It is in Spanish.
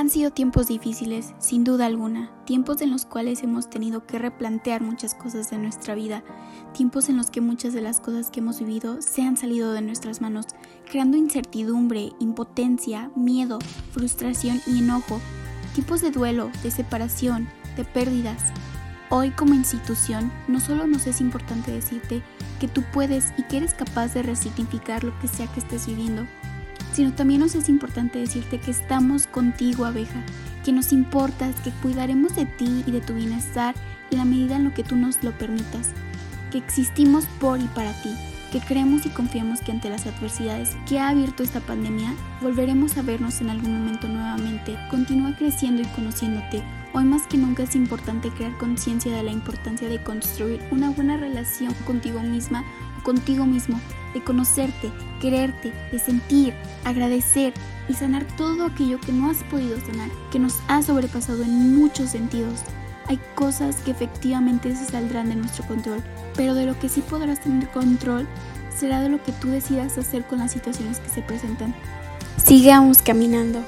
Han sido tiempos difíciles, sin duda alguna, tiempos en los cuales hemos tenido que replantear muchas cosas de nuestra vida, tiempos en los que muchas de las cosas que hemos vivido se han salido de nuestras manos, creando incertidumbre, impotencia, miedo, frustración y enojo, tipos de duelo, de separación, de pérdidas. Hoy como institución no solo nos es importante decirte que tú puedes y que eres capaz de resignificar lo que sea que estés viviendo, sino también nos es importante decirte que estamos contigo, abeja, que nos importas, que cuidaremos de ti y de tu bienestar en la medida en lo que tú nos lo permitas, que existimos por y para ti, que creemos y confiamos que ante las adversidades que ha abierto esta pandemia, volveremos a vernos en algún momento nuevamente. Continúa creciendo y conociéndote. Hoy más que nunca es importante crear conciencia de la importancia de construir una buena relación contigo misma o contigo mismo, de conocerte, quererte, de sentir, agradecer y sanar todo aquello que no has podido sanar, que nos ha sobrepasado en muchos sentidos. Hay cosas que efectivamente se saldrán de nuestro control, pero de lo que sí podrás tener control será de lo que tú decidas hacer con las situaciones que se presentan. Sigamos caminando.